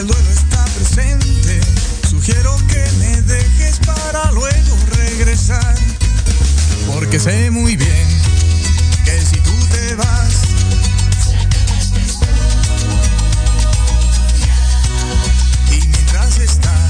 el duelo está presente, sugiero que me dejes para luego regresar. Porque sé muy bien que si tú te vas, y mientras estás,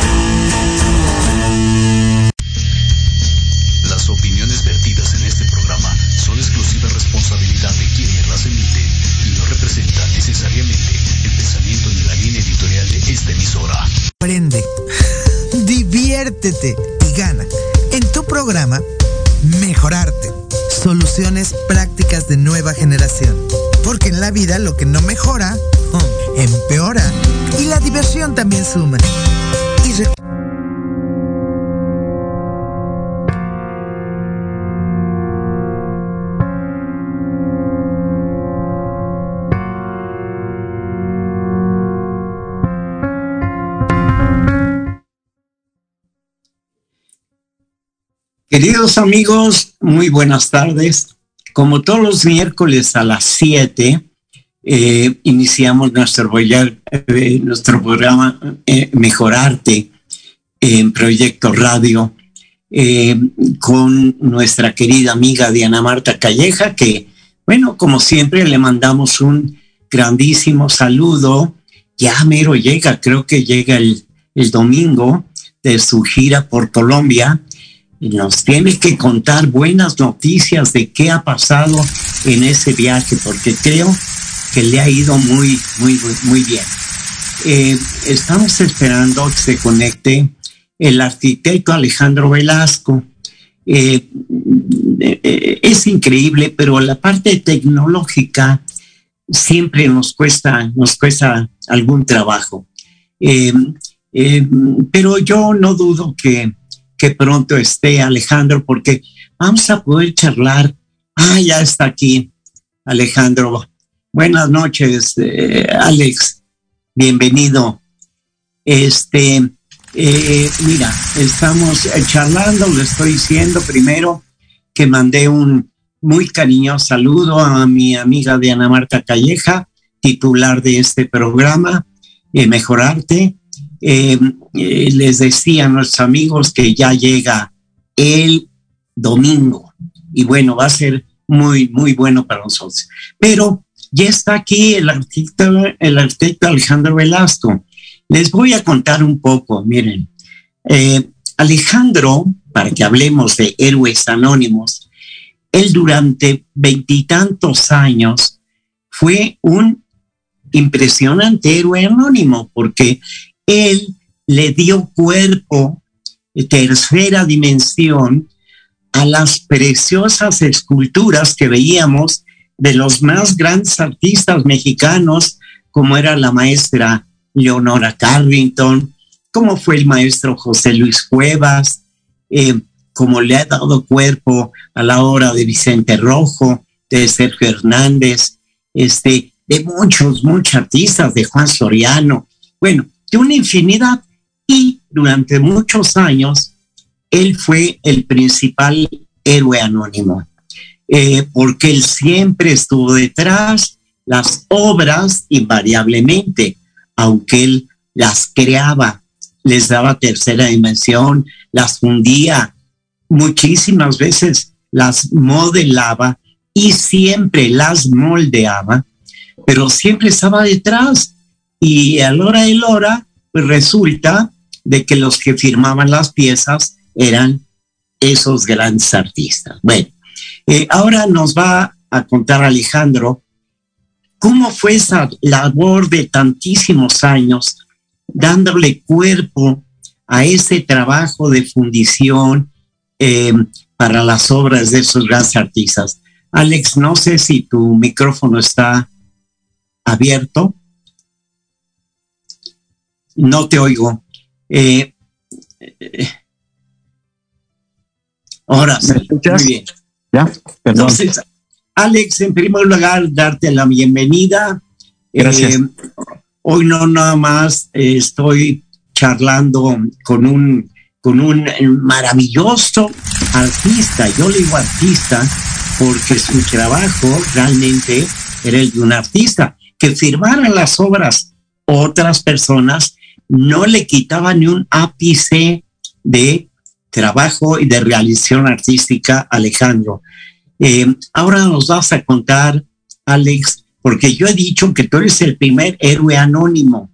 Queridos amigos, muy buenas tardes. Como todos los miércoles a las 7, eh, iniciamos eh, nuestro programa eh, Mejorarte en Proyecto Radio eh, con nuestra querida amiga Diana Marta Calleja, que, bueno, como siempre le mandamos un grandísimo saludo. Ya mero llega, creo que llega el, domingo de su gira por Colombia nos tiene que contar buenas noticias de qué ha pasado en ese viaje, porque creo que le ha ido muy, muy, muy, bien. Eh, estamos esperando que se conecte el arquitecto Alejandro Velasco. Eh, eh, es increíble, pero la parte tecnológica siempre nos cuesta, nos cuesta algún trabajo. Pero yo no dudo que, que pronto esté Alejandro, porque vamos a poder charlar. Ah, ya está aquí Alejandro. Buenas noches, eh, Alex. Bienvenido. Este, eh, mira, estamos eh, charlando, lo estoy diciendo primero que mandé un muy cariñoso saludo a mi amiga Diana Marta Calleja, titular de este programa, eh, Mejorarte. Eh, eh, les decía a nuestros amigos que ya llega el domingo y bueno, va a ser muy, muy bueno para nosotros. Pero ya está aquí el arquitecto, el arquitecto Alejandro Velasco. Les voy a contar un poco, miren. Eh, Alejandro, para que hablemos de héroes anónimos, él durante veintitantos años fue un impresionante héroe anónimo porque él le dio cuerpo, tercera dimensión, a las preciosas esculturas que veíamos de los más grandes artistas mexicanos, como era la maestra Leonora Carrington, como fue el maestro José Luis Cuevas, eh, como le ha dado cuerpo a la obra de Vicente Rojo, de Sergio Hernández, este, de muchos, muchos artistas, de Juan Soriano, bueno, de una infinidad. Y durante muchos años, él fue el principal héroe anónimo, eh, porque él siempre estuvo detrás, las obras invariablemente, aunque él las creaba, les daba tercera dimensión, las fundía, muchísimas veces las modelaba y siempre las moldeaba, pero siempre estaba detrás y a la hora de la hora pues resulta de que los que firmaban las piezas eran esos grandes artistas. Bueno, eh, ahora nos va a contar Alejandro cómo fue esa labor de tantísimos años dándole cuerpo a ese trabajo de fundición eh, para las obras de esos grandes artistas. Alex, no sé si tu micrófono está abierto. No te oigo. Eh, eh, ahora, ¿Me escuchas? muy bien. Ya, perdón. Entonces, Alex, en primer lugar, darte la bienvenida. Gracias. Eh, hoy no nada más eh, estoy charlando con un, con un maravilloso artista. Yo le digo artista porque su trabajo realmente era el de un artista. Que firmaran las obras otras personas no le quitaba ni un ápice de trabajo y de realización artística Alejandro. Eh, ahora nos vas a contar, Alex, porque yo he dicho que tú eres el primer héroe anónimo,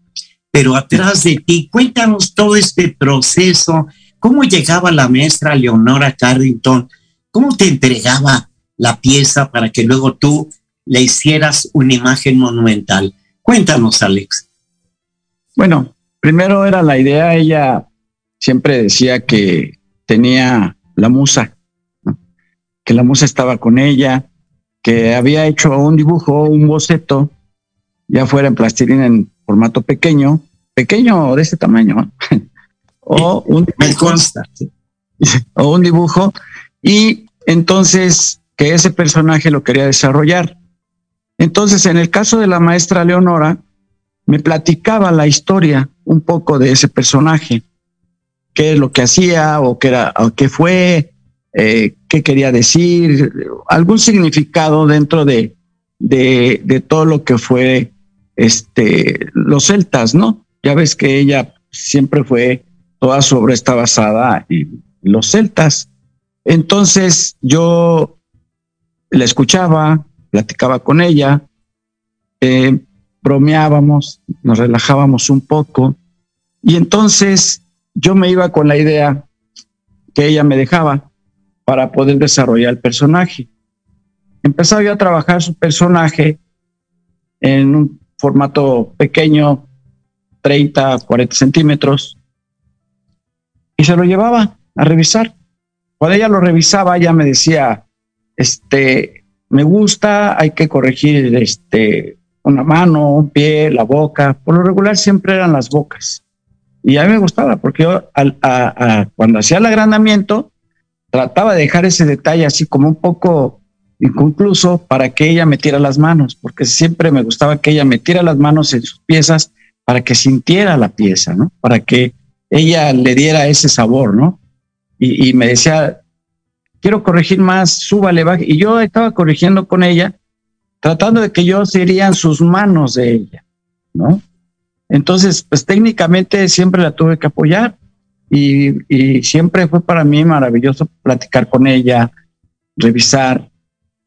pero atrás de ti, cuéntanos todo este proceso, cómo llegaba la maestra Leonora Carrington, cómo te entregaba la pieza para que luego tú le hicieras una imagen monumental. Cuéntanos, Alex. Bueno, primero era la idea, ella siempre decía que tenía la musa, ¿no? que la musa estaba con ella, que había hecho un dibujo, un boceto, ya fuera en plastilina en formato pequeño, pequeño de este tamaño, ¿no? o, un Me dibujo, consta. o un dibujo, y entonces que ese personaje lo quería desarrollar. Entonces, en el caso de la maestra Leonora, me platicaba la historia un poco de ese personaje, qué es lo que hacía o qué era, o qué fue, eh, qué quería decir, algún significado dentro de, de, de todo lo que fue este, los celtas, ¿no? Ya ves que ella siempre fue, toda su obra está basada en los celtas. Entonces yo la escuchaba, platicaba con ella, eh, bromeábamos, nos relajábamos un poco y entonces yo me iba con la idea que ella me dejaba para poder desarrollar el personaje. Empezaba yo a trabajar su personaje en un formato pequeño, 30, 40 centímetros, y se lo llevaba a revisar. Cuando ella lo revisaba, ella me decía, este, me gusta, hay que corregir este, una mano, un pie, la boca. Por lo regular siempre eran las bocas. Y a mí me gustaba porque yo cuando hacía el agrandamiento trataba de dejar ese detalle así como un poco inconcluso para que ella metiera las manos, porque siempre me gustaba que ella metiera las manos en sus piezas para que sintiera la pieza, ¿no? Para que ella le diera ese sabor, ¿no? Y, y me decía, quiero corregir más, súbale, baje. Y yo estaba corrigiendo con ella, tratando de que yo serían sus manos de ella, ¿no? Entonces, pues técnicamente siempre la tuve que apoyar y, siempre fue para mí maravilloso platicar con ella, revisar,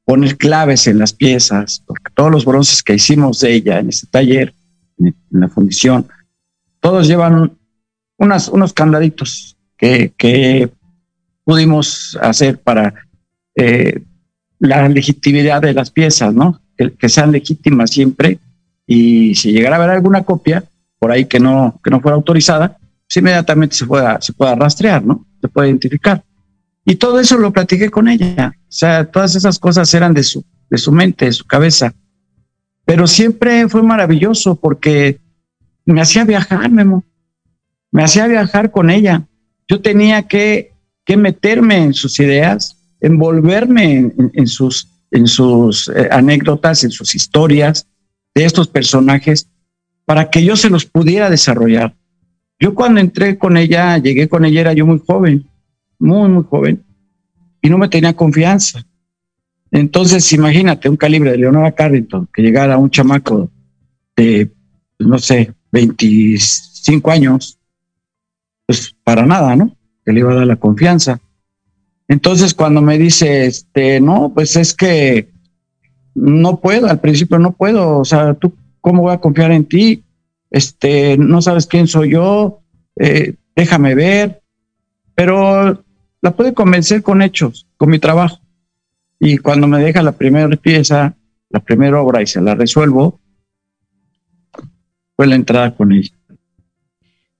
poner claves en las piezas, porque todos los bronces que hicimos de ella en ese taller, en, en la fundición, todos llevan unos candaditos que, que pudimos hacer para eh, la legitimidad de las piezas, ¿no? Que, sean legítimas siempre y si llegara a haber alguna copia por ahí que no, que no fuera autorizada, pues inmediatamente se pueda, se pueda rastrear, ¿no? Se puede identificar. Y todo eso lo platiqué con ella. O sea, todas esas cosas eran de su, de su mente, de su cabeza. Pero siempre fue maravilloso porque me hacía viajar, Memo. Me hacía viajar con ella. Yo tenía que, que meterme en sus ideas, envolverme en, sus, eh, anécdotas, en sus historias de estos personajes para que yo se los pudiera desarrollar. Yo cuando entré con ella, llegué con ella, era yo muy joven, muy, muy joven, y no me tenía confianza. Entonces, imagínate un calibre de Leonora Carrington, que llegara un chamaco de, no sé, 25 años, pues para nada, ¿no? Que le iba a dar la confianza. Entonces, cuando me dice, este, no, pues es que no puedo, al principio no puedo, o sea, tú, ¿cómo voy a confiar en ti? este, no sabes quién soy yo, eh, déjame ver, pero la pude convencer con hechos, con mi trabajo. Y cuando me deja la primera pieza, la primera obra y se la resuelvo, fue la entrada con ella.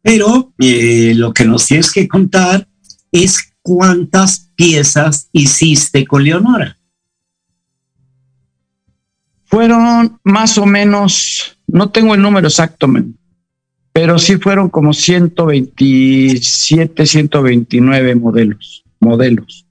Pero eh, lo que nos tienes que contar es cuántas piezas hiciste con Leonora. Fueron más o menos, no tengo el número exacto, pero sí fueron como 127, 129 modelos, modelos.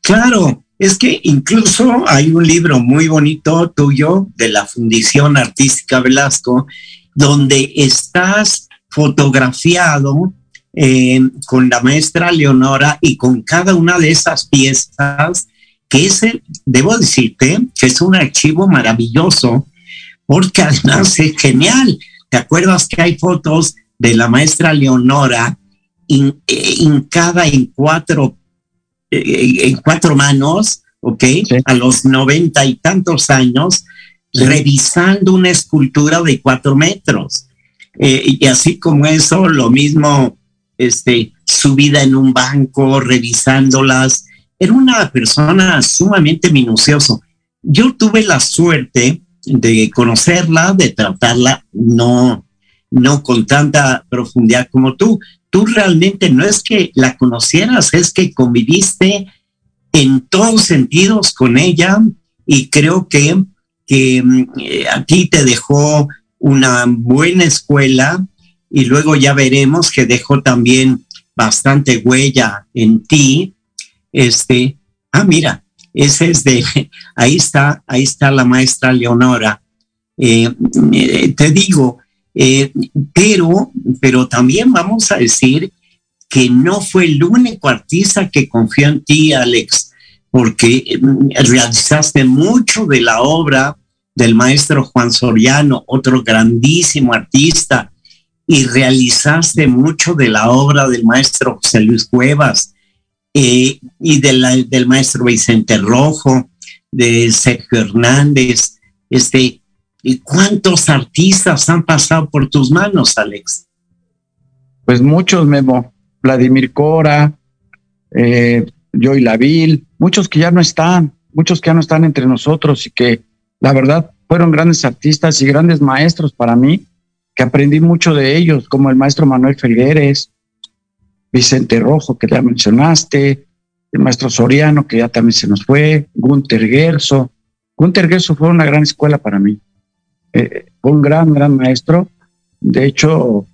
Claro, es que incluso hay un libro muy bonito tuyo de la Fundición Artística Velasco, donde estás fotografiado eh, con la maestra Leonora y con cada una de esas piezas, que es, el, debo decirte, que es un archivo maravilloso, porque además es genial. ¿Te acuerdas que hay fotos de la maestra Leonora hincada en cuatro, eh, en cuatro manos, ¿ok? A los noventa y tantos años, revisando una escultura de cuatro metros. Eh, y así como eso, lo mismo, este, su vida en un banco, revisándolas. Era una persona sumamente minucioso. Yo tuve la suerte de conocerla, de tratarla, no, no con tanta profundidad como tú. Tú realmente no es que la conocieras, es que conviviste en todos sentidos con ella y creo que, que mm, eh, a ti te dejó una buena escuela y luego ya veremos que dejó también bastante huella en ti. Este, ah, mira, ese es de, ahí está, ahí está la maestra Leonora. Eh, eh, te digo, eh, pero, pero también vamos a decir que no fue el único artista que confió en ti, Alex, porque realizaste mucho de la obra del maestro Juan Soriano, otro grandísimo artista, y realizaste mucho de la obra del maestro José Luis Cuevas eh, y del maestro Vicente Rojo, de Sergio Hernández. Este, ¿y ¿Cuántos artistas han pasado por tus manos, Alex? Pues muchos, Memo. Vladimir Cora, eh, Joy Laville, muchos que ya no están, muchos que ya no están entre nosotros y que la verdad, fueron grandes artistas y grandes maestros para mí, que aprendí mucho de ellos, como el maestro Manuel Figueres, Vicente Rojo, que ya mencionaste, el maestro Soriano, que ya también se nos fue, Gunther Gerso. Gunther Gerso fue una gran escuela para mí. Eh, fue un gran, gran maestro. De hecho,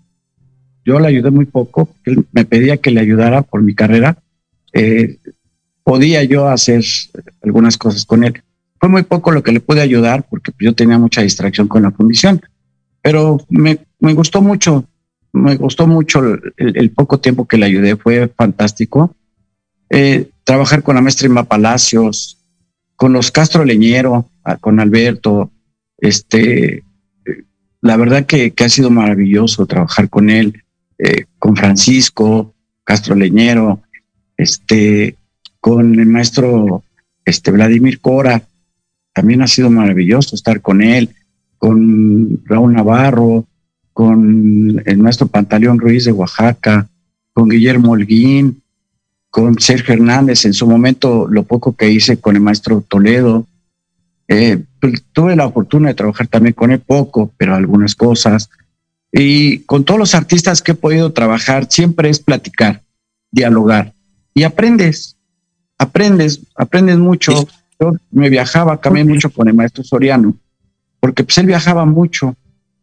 yo le ayudé muy poco, él me pedía que le ayudara por mi carrera. Eh, podía yo hacer algunas cosas con él. Fue muy poco lo que le pude ayudar porque yo tenía mucha distracción con la fundición, pero me, gustó mucho, me gustó mucho el, poco tiempo que le ayudé, fue fantástico. Eh, trabajar con la maestra Inma Palacios, con los Castro Leñero, con Alberto, este, la verdad que, ha sido maravilloso trabajar con él, eh, con Francisco Castro Leñero, este, con el maestro este, Vladimir Cora, también ha sido maravilloso estar con él, con Raúl Navarro, con el maestro Pantaleón Ruiz de Oaxaca, con Guillermo Holguín, con Sergio Hernández, en su momento lo poco que hice con el maestro Toledo. Eh, pues, tuve la fortuna de trabajar también con él poco, pero algunas cosas. Y con todos los artistas que he podido trabajar, siempre es platicar, dialogar. Y aprendes, aprendes, aprendes mucho me viajaba, cambié mucho con el maestro Soriano, porque pues él viajaba mucho,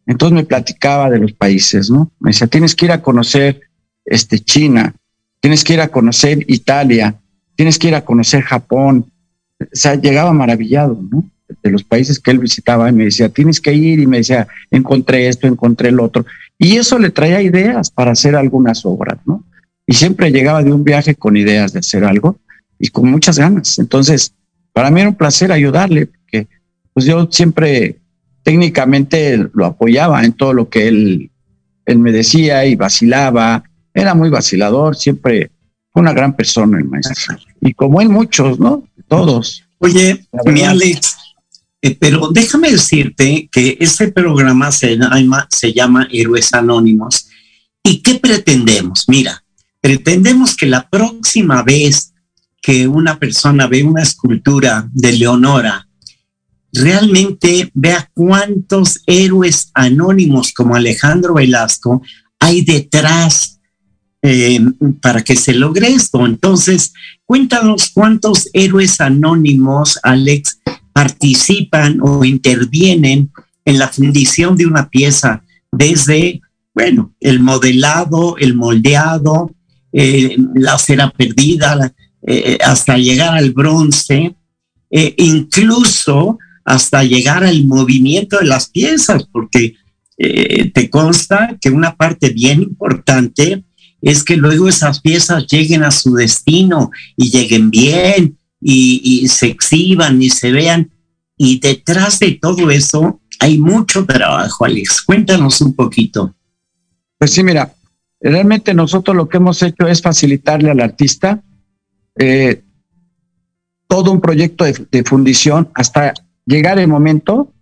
entonces me platicaba de los países, ¿no? Me decía, tienes que ir a conocer este, China, tienes que ir a conocer Italia, tienes que ir a conocer Japón. O sea, llegaba maravillado, ¿no? De los países que él visitaba y me decía, tienes que ir y me decía, encontré esto, encontré el otro. Y eso le traía ideas para hacer algunas obras, ¿no? Y siempre llegaba de un viaje con ideas de hacer algo y con muchas ganas. Entonces, para mí era un placer ayudarle, porque pues yo siempre técnicamente lo apoyaba en todo lo que él, él me decía y vacilaba. Era muy vacilador, siempre fue una gran persona el maestro. Y como él, muchos, ¿no? Todos. Oye, mi Alex, Eh, pero déjame decirte que este programa se llama, se llama Héroes Anónimos. ¿Y qué pretendemos? Mira, pretendemos que la próxima vez que una persona ve una escultura de Leonora, realmente vea cuántos héroes anónimos como Alejandro Velasco hay detrás eh, para que se logre esto. Entonces, cuéntanos cuántos héroes anónimos, Alex, participan o intervienen en la fundición de una pieza desde, bueno, el modelado, el moldeado, eh, la cera perdida, eh, hasta llegar al bronce, incluso hasta llegar al movimiento de las piezas, porque te consta que una parte bien importante es que luego esas piezas lleguen a su destino y lleguen bien y, se exhiban y se vean. Y detrás de todo eso hay mucho trabajo, Alex. Cuéntanos un poquito. Pues sí, mira, realmente nosotros lo que hemos hecho es facilitarle al artista eh, todo un proyecto de fundición hasta llegar el momento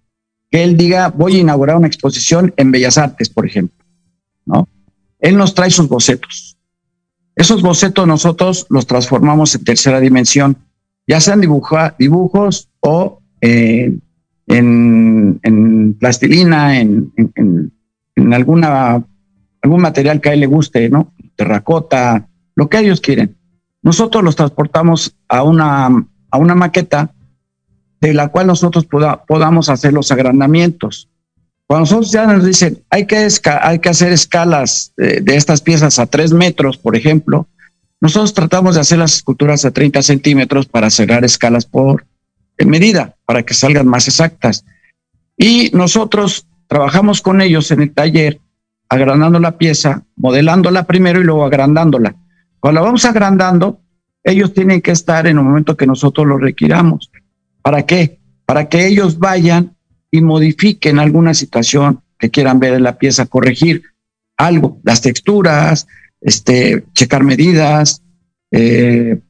que él diga, voy a inaugurar una exposición en Bellas Artes, por ejemplo, ¿no? Él nos trae sus bocetos. Esos bocetos nosotros los transformamos en tercera dimensión, ya sean dibujos o eh, en, plastilina, en, alguna, algún material que a él le guste, ¿no? Terracota, lo que ellos quieren. Nosotros los transportamos a una, a una maqueta de la cual nosotros podamos hacer los agrandamientos. Cuando nosotros ya nos dicen, hay que, hay que hacer escalas de, estas piezas a tres metros, por ejemplo, nosotros tratamos de hacer las esculturas a 30 centímetros para cerrar escalas por medida, para que salgan más exactas. Y nosotros trabajamos con ellos en el taller, agrandando la pieza, modelándola primero y luego agrandándola. Cuando la vamos agrandando, ellos tienen que estar en el momento que nosotros lo requiramos. ¿Para qué? Para que ellos vayan y modifiquen alguna situación que quieran ver en la pieza, corregir algo, las texturas, este, checar medidas, eh,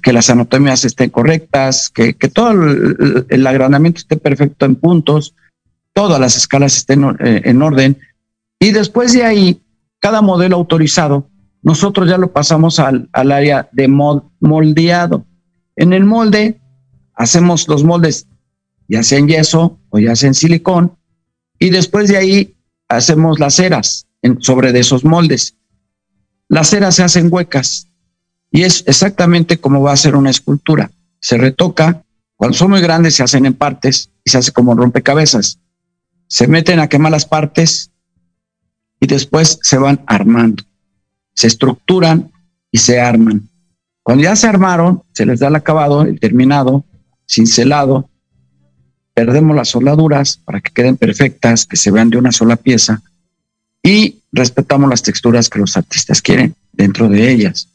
que las anatomías estén correctas, que, todo el, agrandamiento esté perfecto en puntos, todas las escalas estén eh, en orden. Y después de ahí, cada modelo autorizado, nosotros ya lo pasamos al área de moldeado. En el molde, hacemos los moldes ya sea en yeso o ya sea en silicón, y después de ahí hacemos las ceras sobre de esos moldes. Las ceras se hacen huecas y es exactamente como va a ser una escultura. Se retoca, cuando son muy grandes se hacen en partes y se hace como rompecabezas. Se meten a quemar las partes y después se van armando. Se estructuran y se arman. Cuando ya se armaron, se les da el acabado, el terminado, cincelado, perdemos las soldaduras para que queden perfectas, que se vean de una sola pieza y respetamos las texturas que los artistas quieren dentro de ellas.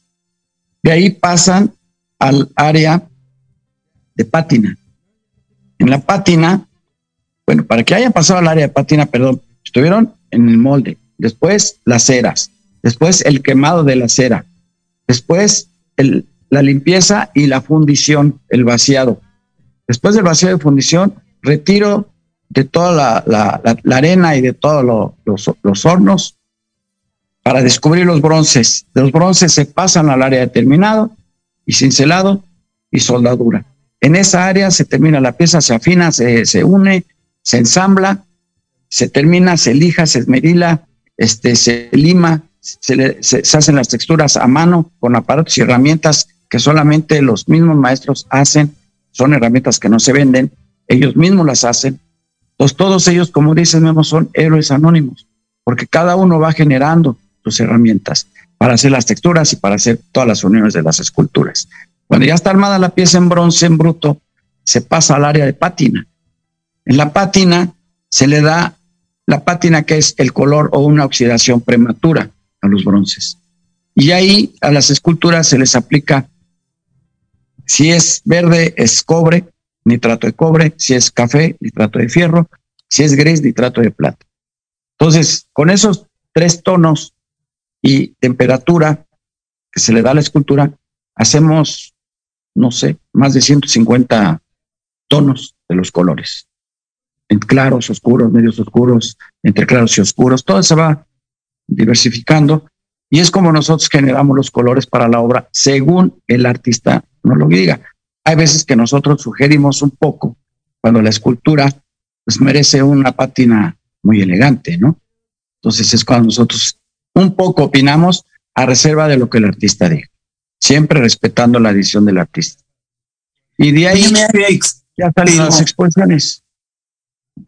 De ahí pasan al área de pátina. En la pátina, bueno, para que hayan pasado al área de pátina, perdón, estuvieron en el molde, después las ceras, después el quemado de la cera, después la limpieza y la fundición, el vaciado. Después del vaciado de fundición, retiro de toda la, arena y de todos los, hornos para descubrir los bronces. Los bronces se pasan al área determinado y cincelado y soldadura. En esa área se termina la pieza, se afina, se, une, se ensambla, se termina, se lija, se esmerila, este, se lima, se, se hacen las texturas a mano con aparatos y herramientas que solamente los mismos maestros hacen, son herramientas que no se venden ellos mismos las hacen. Entonces todos ellos, como dicen Memo, son héroes anónimos, porque cada uno va generando sus herramientas para hacer las texturas y para hacer todas las uniones de las esculturas. Cuando ya está armada la pieza en bronce, en bruto, se pasa al área de pátina. En la pátina se le da la pátina que es el color o una oxidación prematura a los bronces. Y ahí a las esculturas se les aplica, si es verde es cobre, nitrato de cobre, si es café, nitrato de fierro, si es gris, nitrato de plata. Entonces, con esos tres tonos y temperatura que se le da a la escultura, hacemos, no sé, más de 150 tonos de los colores. En claros, oscuros, medios oscuros, entre claros y oscuros, todo se va diversificando y es como nosotros generamos los colores para la obra según el artista nos lo diga. Hay veces que nosotros sugerimos un poco cuando la escultura pues merece una pátina muy elegante, ¿no? Entonces es cuando nosotros un poco opinamos a reserva de lo que el artista diga, siempre respetando la edición del artista. Y de ahí ya salen las exposiciones.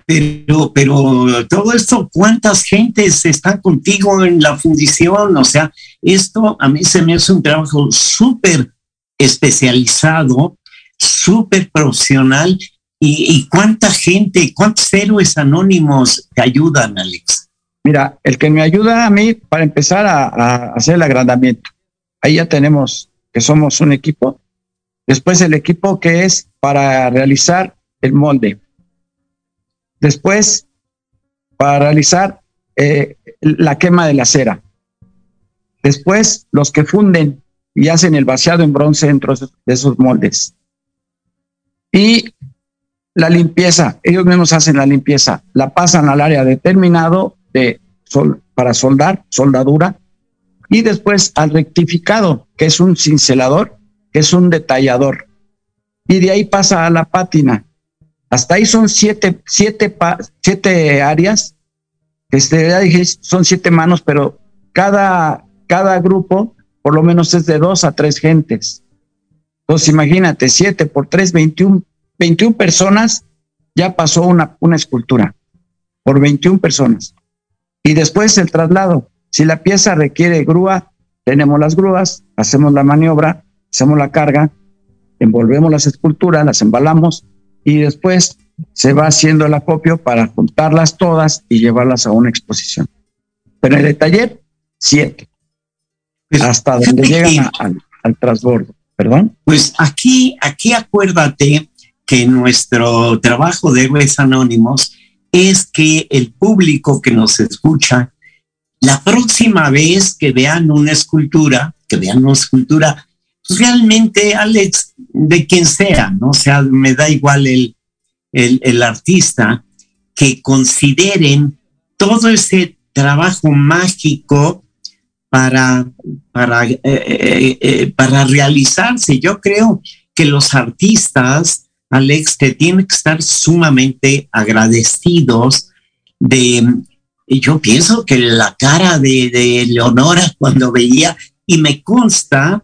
Pero, pero todo esto, ¿cuántas gentes están contigo en la fundición? O sea, esto a mí se me hace un trabajo súper especializado, súper profesional. ¿Y, ¿Y cuánta gente, cuántos héroes anónimos te ayudan, Alex? Mira, el que me ayuda a mí para empezar a, hacer el agrandamiento. Ahí ya tenemos que somos un equipo. Después el equipo que es para realizar el molde. Después, para realizar eh, la quema de la cera. Después, los que funden y hacen el vaciado en bronce dentro de esos moldes. Y la limpieza, ellos mismos hacen la limpieza, la pasan al área determinado de sol, para soldar, soldadura, y después al rectificado, que es un cincelador, que es un detallador. Y de ahí pasa a la pátina. Hasta ahí son siete, siete, siete áreas. Este, ya dije, son siete manos, pero cada, cada grupo por lo menos es de dos a tres gentes. Entonces imagínate, siete por tres, 21, 21 personas, ya pasó una, una escultura, por 21 personas. Y después el traslado. Si la pieza requiere grúa, tenemos las grúas, hacemos la maniobra, hacemos la carga, envolvemos las esculturas, las embalamos y después se va haciendo el acopio para juntarlas todas y llevarlas a una exposición. Pero en el taller, siete. Pues, hasta donde llegan al, al transbordo. ¿Perdón? Pues aquí, aquí acuérdate que nuestro trabajo de héroes anónimos es que el público que nos escucha, la próxima vez que vean una escultura, que vean una escultura, pues realmente, Alex, de quien sea, ¿no? O sea, me da igual el, el, el artista, que consideren todo ese trabajo mágico para, para, eh, eh, eh, para realizarse. Yo creo que los artistas Alex, te tiene que estar sumamente agradecidos de, yo pienso que la cara de, de Leonora cuando veía, y me consta,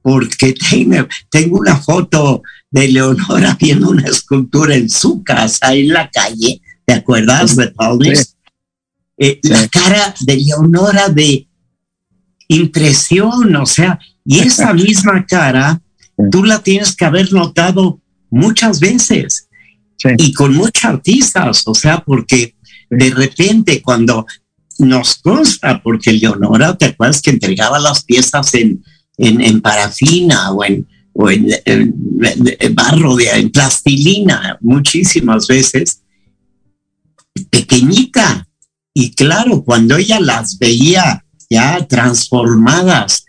porque tengo, tengo una foto de Leonora viendo una escultura en su casa, en la calle, ¿te acuerdas de Paul? Sí. Eh, sí. La cara de Leonora de impresión, o sea, y esa misma cara, tú la tienes que haber notado muchas veces sí. y con muchos artistas, o sea, porque de repente cuando nos consta, porque Leonora, ¿te acuerdas que entregaba las piezas en, en, en parafina o en, o en, en, en barro, de, en plastilina, muchísimas veces, pequeñita. Y claro, cuando ella las veía ya transformadas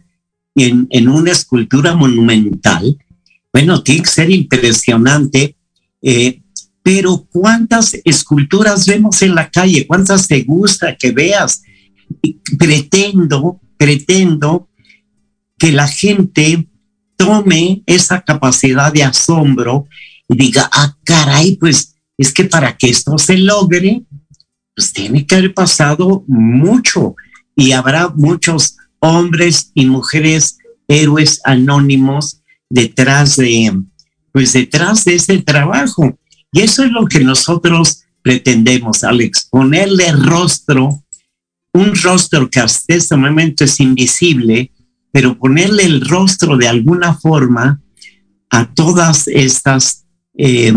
en, en una escultura monumental, bueno, tiene que ser impresionante, eh, pero ¿cuántas esculturas vemos en la calle? ¿Cuántas te gusta que veas? Pretendo, pretendo que la gente tome esa capacidad de asombro y diga, ah, caray, pues es que para que esto se logre, pues tiene que haber pasado mucho y habrá muchos hombres y mujeres héroes anónimos detrás de, pues detrás de ese trabajo. Y eso es lo que nosotros pretendemos, Alex, ponerle rostro, un rostro que hasta este momento es invisible, pero ponerle el rostro de alguna forma a todas estas eh,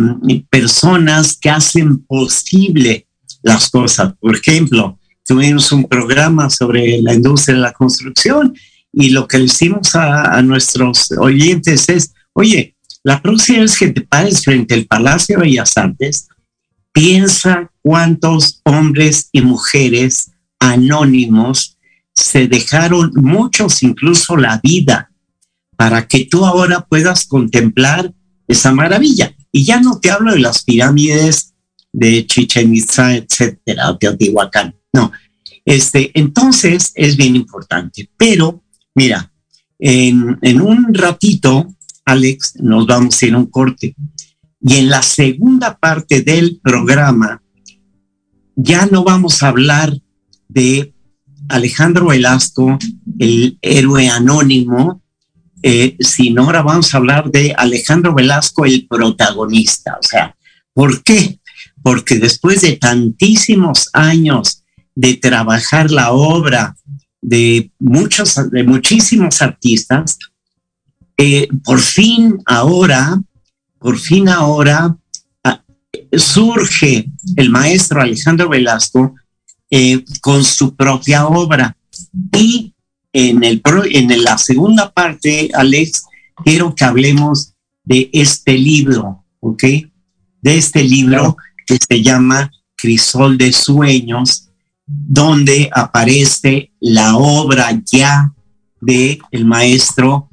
personas que hacen posible las cosas. Por ejemplo, tuvimos un programa sobre la industria de la construcción y lo que decimos a, a nuestros oyentes es, oye, la próxima vez que te pares frente al Palacio de Bellas Artes, piensa cuántos hombres y mujeres anónimos se dejaron, muchos incluso la vida, para que tú ahora puedas contemplar esa maravilla. Y ya no te hablo de las pirámides de Chichen Itza, etcétera, Teotihuacán. No, este, entonces es bien importante. Pero, mira, en, un ratito, Alex, nos vamos a ir a un corte. Y en la segunda parte del programa, ya no vamos a hablar de Alejandro Velasco, el héroe anónimo, eh, sino ahora vamos a hablar de Alejandro Velasco, el protagonista. O sea, ¿por qué? Porque después de tantísimos años de trabajar la obra de muchos, de muchísimos artistas, eh, por fin ahora, por fin ahora ah, surge el maestro Alejandro Velasco eh, con su propia obra. Y en, el, en la segunda parte, Alex, quiero que hablemos de este libro, ¿ok? De este libro que se llama Crisol de Sueños, donde aparece la obra ya de el maestro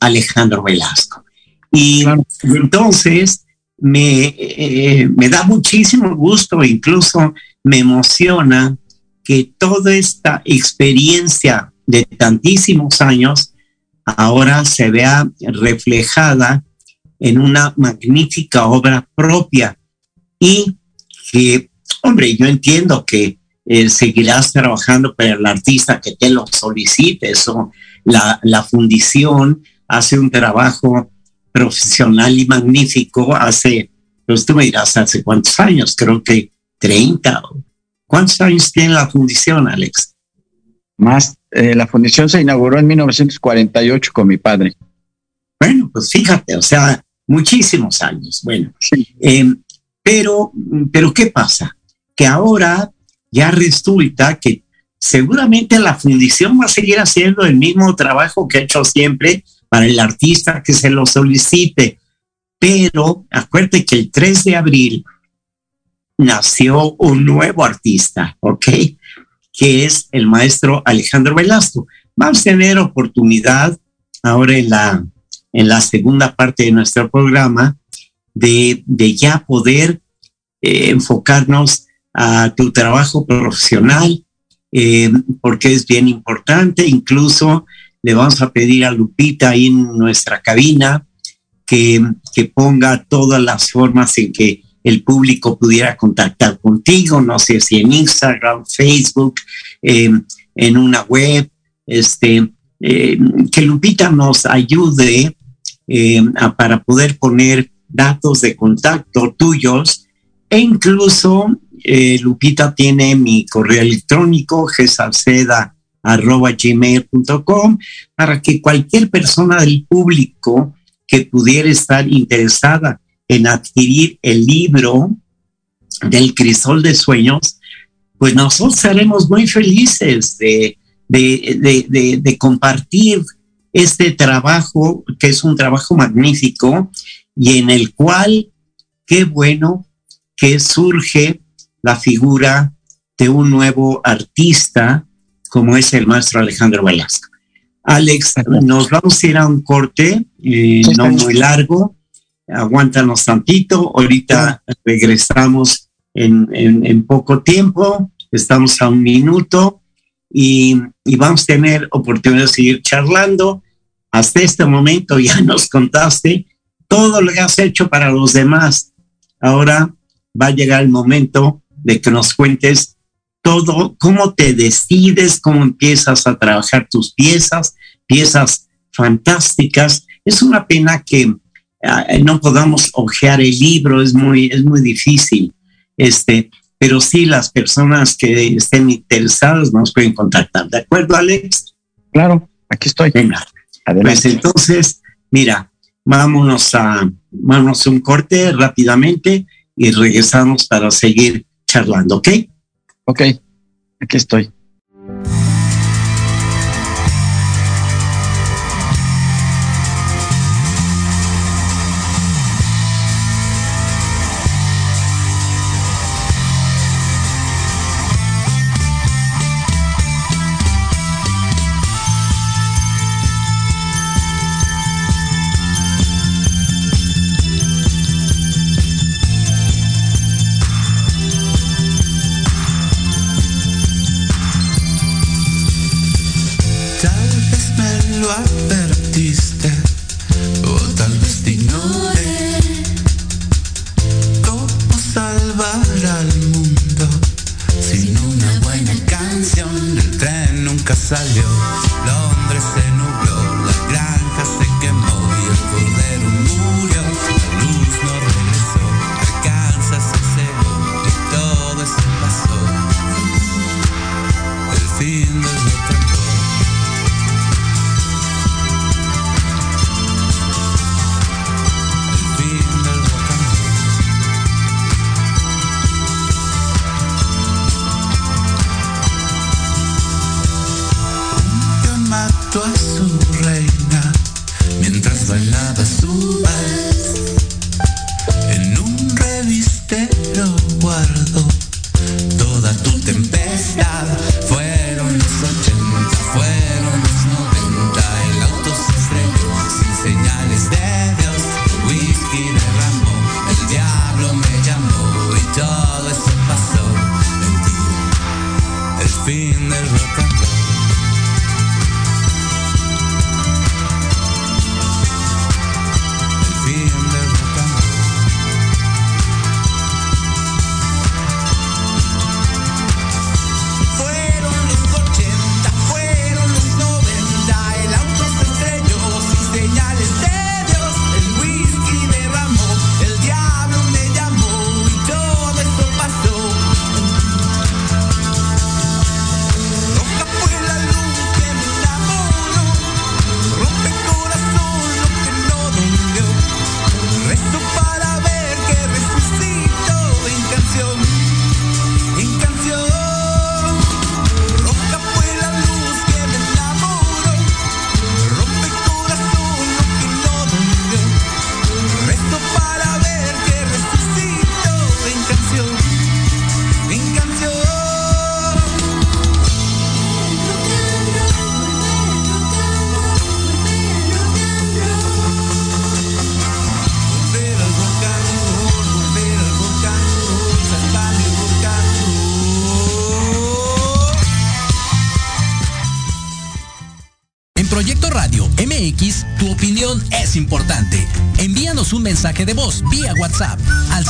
Alejandro Velasco. Y entonces me, eh, me da muchísimo gusto, incluso me emociona que toda esta experiencia de tantísimos años ahora se vea reflejada en una magnífica obra propia y que, hombre, yo entiendo que eh, seguirás trabajando para el artista que te lo solicite, eso, la, la fundición hace un trabajo profesional y magnífico hace, pues tú me dirás, hace cuántos años, creo que 30 ¿Cuántos años tiene la fundición, Alex? Más, eh, la fundición se inauguró en 1948 con mi padre. Bueno, pues fíjate, o sea, muchísimos años. Bueno, em, pero, pero ¿qué pasa? Que ahora ya resulta que seguramente la fundición va a seguir haciendo el mismo trabajo que ha hecho siempre para el artista que se lo solicite. Pero acuérdate que el 3 de abril nació un nuevo artista, ¿ok? Que es el maestro Alejandro Velasco. Vamos a tener oportunidad ahora en la, en la segunda parte de nuestro programa de, de ya poder eh, enfocarnos a tu trabajo profesional, eh, porque es bien importante. Incluso le vamos a pedir a Lupita ahí en nuestra cabina que, que ponga todas las formas en que el público pudiera contactar contigo, no sé si en Instagram, Facebook, eh, en una web, este, eh, que Lupita nos ayude eh, para poder poner datos de contacto tuyos e incluso Lupita tiene mi correo electrónico gmail.com para que cualquier persona del público que pudiera estar interesada en adquirir el libro del crisol de sueños, pues nosotros seremos muy felices de, de, compartir este trabajo, que es un trabajo magnífico y en el cual, qué bueno que surge la figura de un nuevo artista como es el maestro Alejandro Velasco. Alex, nos vamos a ir a un corte, eh, no muy largo, aguántanos tantito, ahorita regresamos en, poco tiempo, estamos a un minuto y, vamos a tener oportunidad de seguir charlando. Hasta este momento ya nos contaste todo lo que has hecho para los demás. Ahora va a llegar el momento de que nos cuentes todo, cómo te decides, cómo empiezas a trabajar tus piezas, piezas fantásticas. Es una pena que Ah, no podamos ojear el libro, es muy, es muy difícil. Este, pero sí las personas que estén interesadas nos pueden contactar. ¿De acuerdo, Alex? Claro, aquí estoy. Venga. Pues entonces, mira, vámonos a, vámonos a un corte rápidamente y regresamos para seguir charlando, ¿ok? Ok, aquí estoy. Lo advertiste, o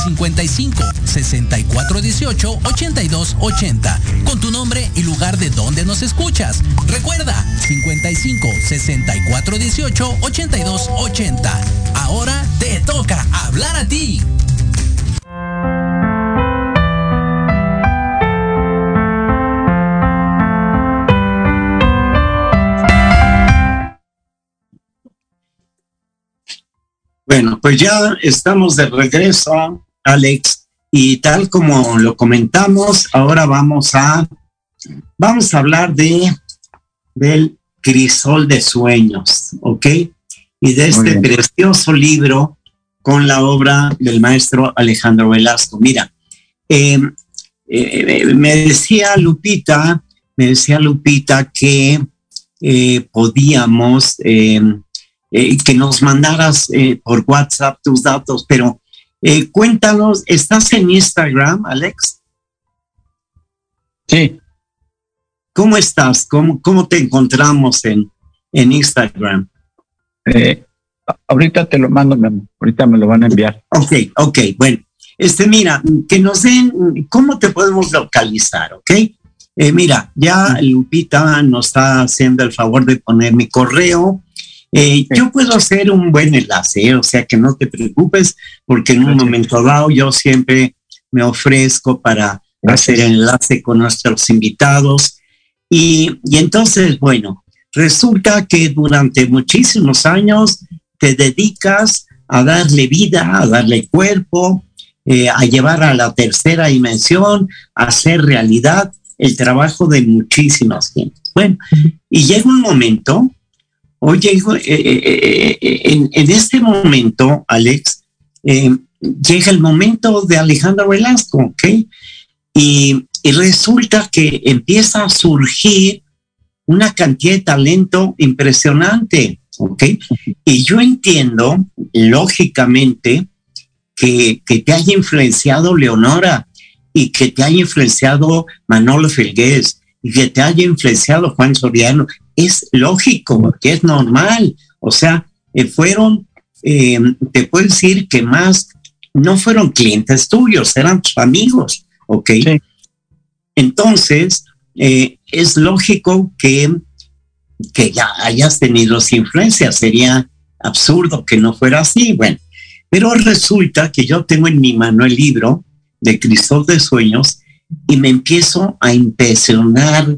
55 64 18 82 80 con tu nombre y lugar de donde nos escuchas. Recuerda 55 64 18 82 80. Ahora te toca hablar a ti. Bueno, pues ya estamos de regreso, Alex, y tal como lo comentamos, ahora vamos a vamos a hablar de del crisol de sueños, ¿ok? Y de este precioso libro con la obra del maestro Alejandro Velasco. Mira, eh, eh, me decía Lupita, me decía Lupita que eh, podíamos eh, eh, que nos mandaras por WhatsApp tus datos, pero eh, cuéntanos, ¿estás en Instagram, Alex? Sí, ¿Cómo estás? ¿Cómo, cómo te encontramos en, en Instagram? eh, ahorita te lo mando, mi amor. Ahorita me lo van a enviar. Ok, ok, bueno. Este, mira, que nos den, ¿cómo te podemos localizar? Ok. Eh, mira, ya Lupita nos está haciendo el favor de poner mi correo. Eh, Yo puedo hacer un buen enlace, o sea que no te preocupes, porque en un momento dado yo siempre me ofrezco para Gracias. hacer enlace con nuestros invitados. Y, y entonces, bueno, resulta que durante muchísimos años te dedicas a darle vida, a darle cuerpo, eh, a llevar a la tercera dimensión, a hacer realidad el trabajo de muchísimas gentes. Bueno, y llega un momento, oye, eh, eh, eh, en, este momento, Alex, llega el momento de Alejandro Velasco, ¿ok? Y, y resulta que empieza a surgir una cantidad de talento impresionante, ¿ok? Y yo entiendo, lógicamente, que, que te haya influenciado Leonora y que te haya influenciado Manolo Felgués y que te haya influenciado Juan Soriano, es lógico, que es normal. O sea, eh, fueron, eh, te puedo decir que más, no fueron clientes tuyos, eran tus amigos, ¿ok? Entonces, eh, es lógico que, que ya hayas tenido influencias, sería absurdo que no fuera así, bueno, pero resulta que yo tengo en mi mano el libro de Cristóbal de Sueños y me empiezo a impresionar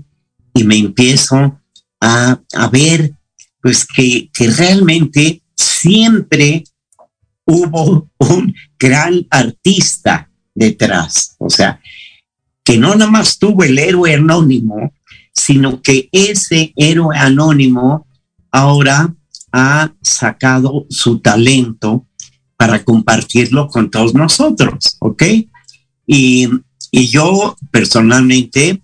y me empiezo a, ver pues que, que realmente siempre hubo un gran artista detrás. O sea, que no nada más tuvo el héroe anónimo, sino que ese héroe anónimo ahora ha sacado su talento para compartirlo con todos nosotros, ¿ok? Y, y yo personalmente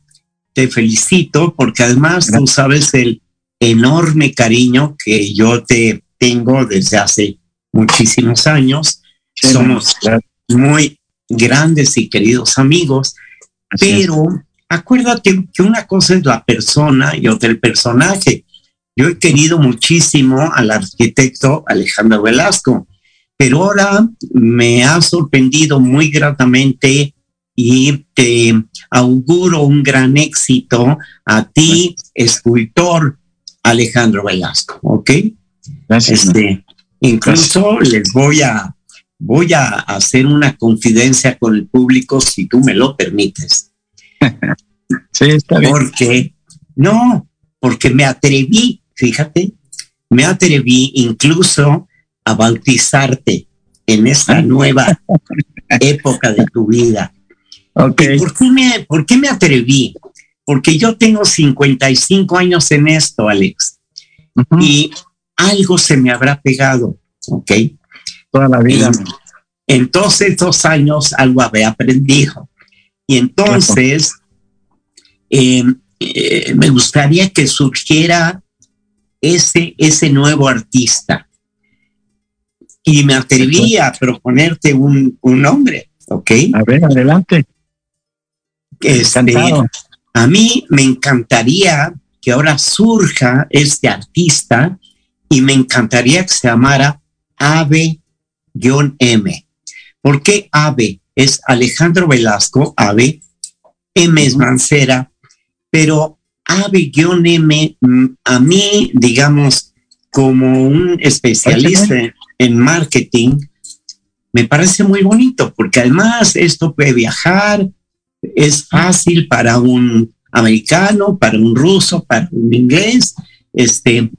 te felicito porque además tú sabes el enorme cariño que yo te tengo desde hace muchísimos años. Somos muy grandes y queridos amigos, pero acuérdate que una cosa es la persona y otra el personaje. Yo he querido muchísimo al arquitecto Alejandro Velasco, pero ahora me ha sorprendido muy gratamente y te auguro un gran éxito a ti, escultor Alejandro Velasco, ¿ok? Gracias. Este, incluso les voy a, voy a hacer una confidencia con el público si tú me lo permites. sí, está bien. Porque, no, porque me atreví, fíjate, me atreví incluso a bautizarte en esta nueva época de tu vida. Okay. ¿Por, qué me, ¿Por qué me atreví? Porque yo tengo 55 años en esto, Alex, Uh -huh. y algo se me habrá pegado, ¿ok? Toda la vida. Y en todos estos años algo había aprendido. Y entonces eh, eh, me gustaría que surgiera ese, ese nuevo artista. Y me atreví a proponerte un, un nombre, ¿ok? A ver, adelante. Este, a mí me encantaría que ahora surja este artista y me encantaría que se llamara Ave-M. ¿Por qué Ave? Es Alejandro Velasco, Ave, M es Mancera, pero Ave-M a mí, digamos, como un especialista en, en marketing, me parece muy bonito, porque además esto puede viajar, es fácil para un americano, para un ruso, para un inglés, este,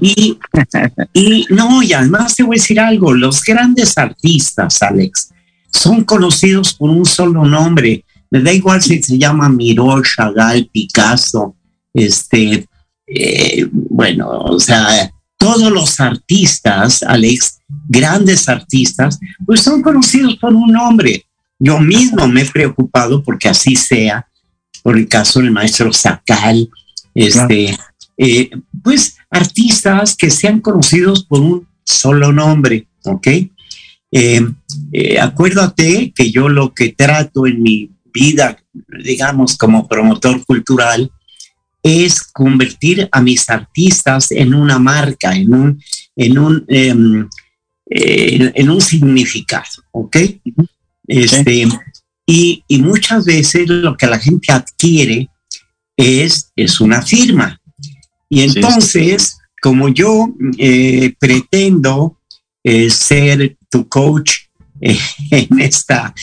y, y no, y además te voy a decir algo, los grandes artistas, Alex, son conocidos por un solo nombre, me da igual si se llama Miró, Chagall, Picasso, este, eh, bueno, o sea, todos los artistas, Alex, grandes artistas, pues son conocidos por un nombre. Yo mismo me he preocupado porque así sea, por el caso del maestro Sacal, este, eh, pues artistas que sean conocidos por un solo nombre, ¿ok? Eh, eh, acuérdate que yo lo que trato en mi vida, digamos, como promotor cultural, es convertir a mis artistas en una marca, en un, en un, eh, en un significado, ¿ok? Este, y, y, muchas veces lo que la gente adquiere es, es una firma. Y entonces, sí, como yo eh, pretendo eh, ser tu coach eh, en esta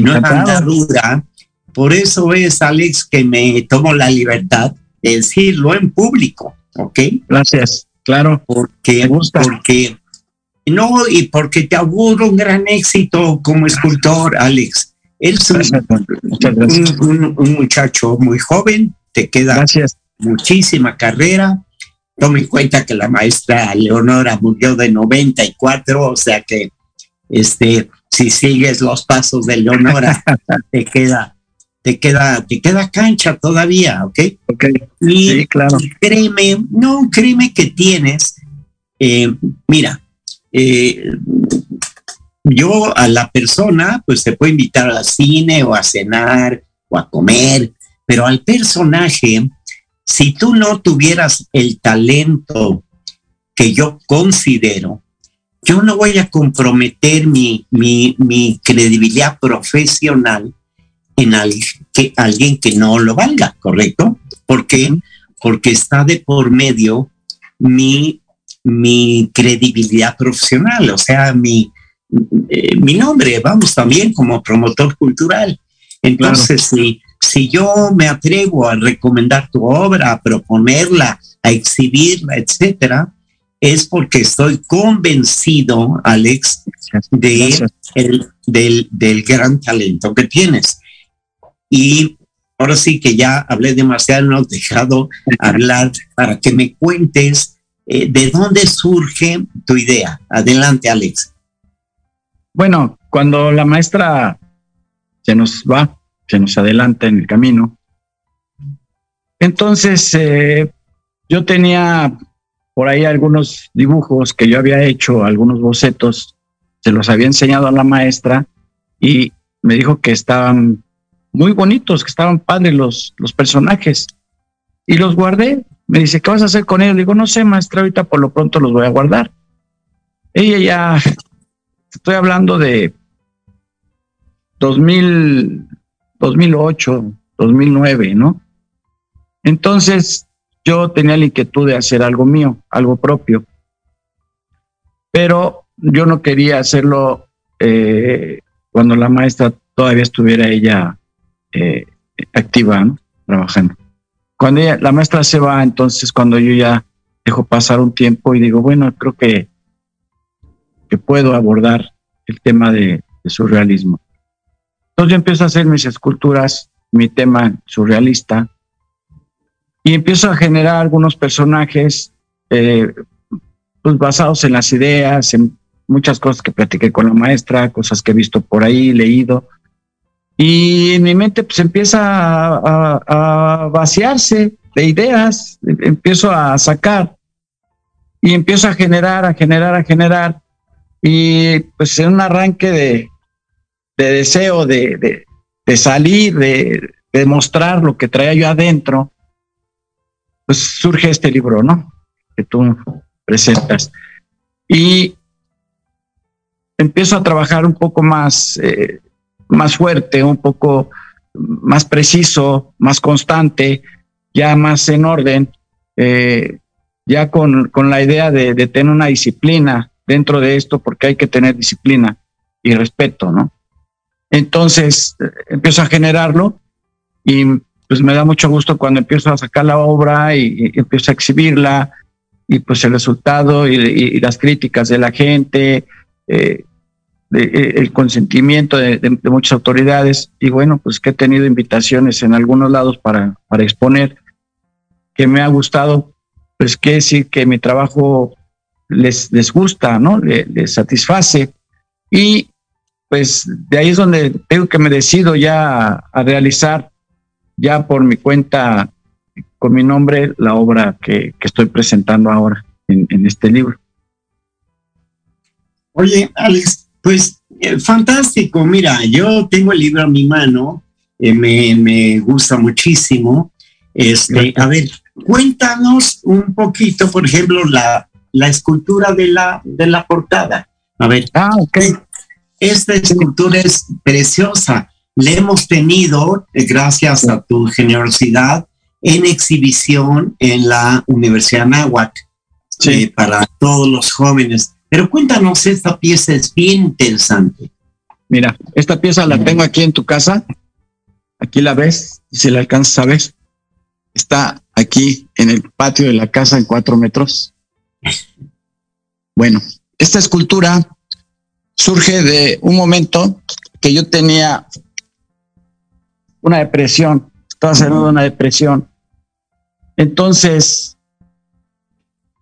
nueva andadura, por eso es, Alex, que me tomo la libertad de decirlo en público, ¿ok? Gracias, claro. Porque, porque no, y porque te auguro un gran éxito como escultor, Alex. Eres un, un, un, un, muchacho muy joven, te queda gracias. muchísima carrera. Toma en cuenta que la maestra Leonora murió de 94, o sea que este, si sigues los pasos de Leonora, te queda, te queda, te queda cancha todavía, ¿ok? Y, sí, claro. créeme, no, créeme que tienes, eh, mira, eh, yo a la persona, pues te puedo invitar al cine o a cenar o a comer, pero al personaje si tú no tuvieras el talento que yo considero, yo no voy a comprometer mi, mi, mi credibilidad profesional en que, alguien que no lo valga, ¿correcto? ¿Por qué? Porque está de por medio mi, mi credibilidad profesional, o sea, mi, eh, mi nombre, vamos, también como promotor cultural. Entonces, si, si yo me atrevo a recomendar tu obra, a proponerla, a exhibirla, etcétera, es porque estoy convencido, Alex, de del, del gran talento que tienes. Y ahora sí que ya hablé demasiado, no he dejado hablar para que me cuentes eh, de dónde surge tu idea. Adelante, Alex. Bueno, cuando la maestra se nos va, se nos adelanta en el camino, entonces eh, yo tenía por ahí algunos dibujos que yo había hecho, algunos bocetos, se los había enseñado a la maestra y me dijo que estaban muy bonitos, que estaban padres los, los personajes. Y los guardé. Me dice, ¿qué vas a hacer con ellos? digo, no sé, maestra, ahorita por lo pronto los voy a guardar. Ella ya, estoy hablando de 2000, 2008, 2009, ¿no? Entonces yo tenía la inquietud de hacer algo mío, algo propio. Pero yo no quería hacerlo eh, cuando la maestra todavía estuviera ella eh, activa, trabajando. Cuando la maestra se va, entonces cuando yo ya dejo pasar un tiempo y digo, bueno, creo que, puedo abordar el tema de, surrealismo. Entonces yo empiezo a hacer mis esculturas, mi tema surrealista, y empiezo a generar algunos personajes eh, pues basados en las ideas, en muchas cosas que platiqué con la maestra, cosas que he visto por ahí, leído, y en mi mente pues empieza a, vaciarse de ideas, empiezo a sacar y empiezo a generar, a generar, a generar. Y pues en un arranque de, deseo de, salir, de, de mostrar lo que traía yo adentro, pues surge este libro, ¿no? Que tú presentas. Y empiezo a trabajar un poco más eh, más fuerte, un poco más preciso, más constante, ya más en orden, eh, ya con, con, la idea de, tener una disciplina dentro de esto, porque hay que tener disciplina y respeto, ¿no? Entonces empiezo a generarlo y pues me da mucho gusto cuando empiezo a sacar la obra y, empiezo a exhibirla y pues el resultado y, y las críticas de la gente, eh, eh, el consentimiento de, muchas autoridades y bueno, pues que he tenido invitaciones en algunos lados para, para exponer, que me ha gustado, pues que decir que mi trabajo les, les gusta, ¿no? Les, satisface y pues de ahí es donde tengo que me decido ya a, realizar ya por mi cuenta, con mi nombre, la obra que, que estoy presentando ahora en, en este libro. Oye, Alex, pues eh, fantástico, mira, yo tengo el libro a mi mano, eh, me, me, gusta muchísimo. Este, a ver, cuéntanos un poquito, por ejemplo, la, la escultura de la, de la portada. A ver, ah, okay. esta escultura es preciosa. La hemos tenido, eh, gracias a tu generosidad, en exhibición en la Universidad Nahuac sí. para todos los jóvenes. Pero cuéntanos, esta pieza es bien interesante. Mira, esta pieza la tengo aquí en tu casa. Aquí la ves, si la alcanzas a ver. Está aquí en el patio de la casa en cuatro metros. Bueno, esta escultura surge de un momento que yo tenía una depresión, estaba saliendo de una depresión. Entonces,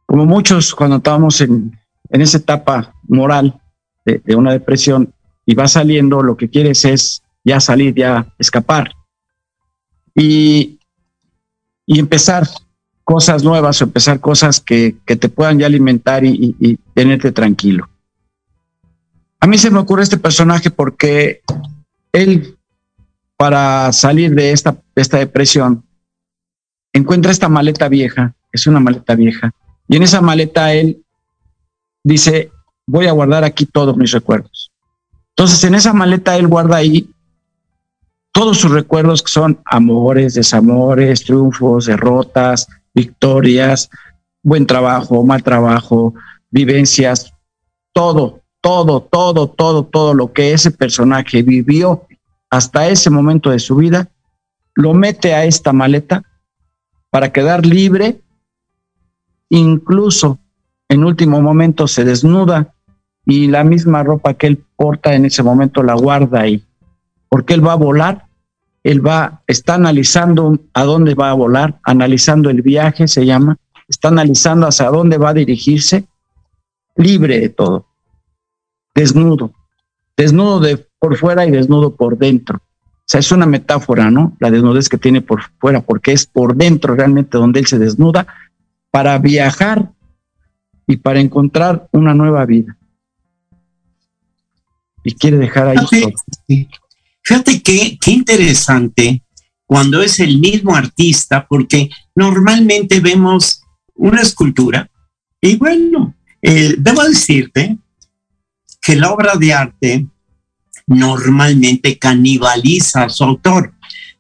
como muchos cuando estábamos en, en esa etapa moral de, una depresión y va saliendo, lo que quieres es ya salir, ya escapar y, y empezar cosas nuevas o empezar cosas que, que te puedan ya alimentar y, y, tenerte tranquilo. A mí se me ocurre este personaje porque él, para salir de esta, esta depresión, encuentra esta maleta vieja, es una maleta vieja, y en esa maleta él dice, voy a guardar aquí todos mis recuerdos. Entonces en esa maleta él guarda ahí todos sus recuerdos que son amores, desamores, triunfos, derrotas, victorias, buen trabajo, mal trabajo, vivencias, todo, todo, todo, todo, todo lo que ese personaje vivió hasta ese momento de su vida, lo mete a esta maleta para quedar libre, incluso en último momento se desnuda y la misma ropa que él porta en ese momento la guarda ahí, porque él va a volar, él va, está analizando a dónde va a volar, analizando el viaje, se llama, está analizando hacia dónde va a dirigirse, libre de todo, desnudo, desnudo de por fuera y desnudo por dentro. O sea, es una metáfora, ¿no? La desnudez que tiene por fuera, porque es por dentro realmente donde él se desnuda para viajar y para encontrar una nueva vida. Y quiere dejar ahí Fíjate, todo. fíjate qué, qué interesante cuando es el mismo artista, porque normalmente vemos una escultura y bueno, eh, debo decirte que la obra de arte normalmente canibaliza a su autor,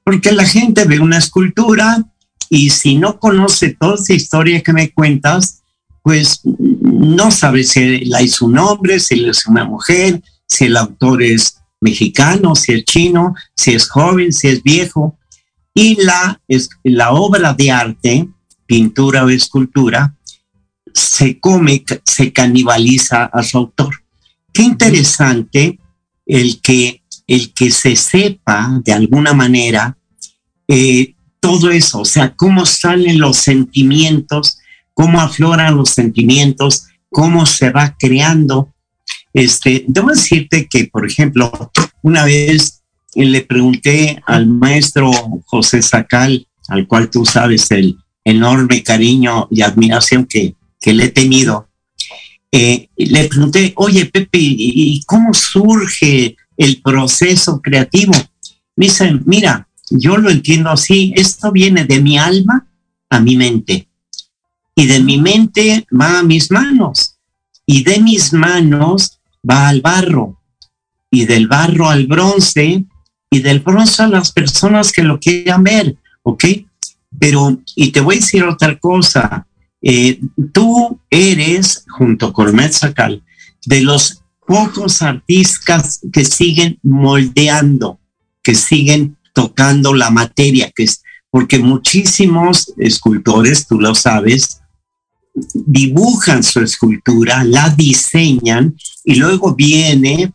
porque la gente ve una escultura y si no conoce toda esa historia que me cuentas, pues no sabe si la hizo un hombre, si la hizo una mujer, si el autor es mexicano, si es chino, si es joven, si es viejo. Y la, es, la obra de arte, pintura o escultura, se come, se canibaliza a su autor. Qué interesante el que, el que se sepa de alguna manera eh, todo eso, o sea, cómo salen los sentimientos, cómo afloran los sentimientos, cómo se va creando. Este, debo decirte que, por ejemplo, una vez le pregunté al maestro José Sacal, al cual tú sabes el enorme cariño y admiración que, que le he tenido, eh, le pregunté, oye Pepe, ¿y cómo surge el proceso creativo? Me dice, mira, yo lo entiendo así, esto viene de mi alma a mi mente y de mi mente va a mis manos y de mis manos va al barro y del barro al bronce y del bronce a las personas que lo quieran ver, ¿ok? Pero, y te voy a decir otra cosa, eh, tú eres, junto con Metzacal, de los pocos artistas que siguen moldeando, que siguen tocando la materia, que es porque muchísimos escultores, tú lo sabes, dibujan su escultura, la diseñan y luego viene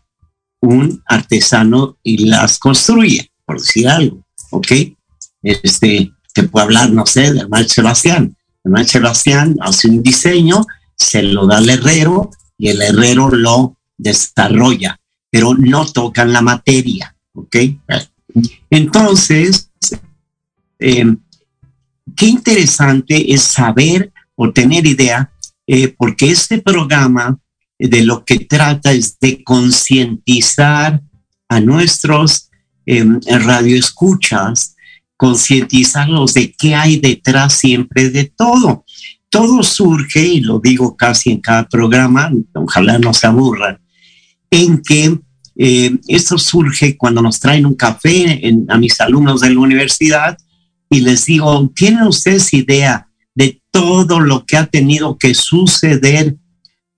un artesano y las construye, por decir algo, ¿ok? Este, te puedo hablar, no sé, de Mar Sebastián. Mar Sebastián hace un diseño, se lo da al herrero y el herrero lo desarrolla, pero no tocan la materia, ¿ok? Entonces, eh, qué interesante es saber o tener idea, eh, porque este programa de lo que trata es de concientizar a nuestros eh, radioescuchas, concientizarlos de qué hay detrás siempre de todo. Todo surge, y lo digo casi en cada programa, ojalá no se aburran, en que eh, esto surge cuando nos traen un café a mis alumnos de la universidad y les digo, ¿tienen ustedes idea de todo lo que ha tenido que suceder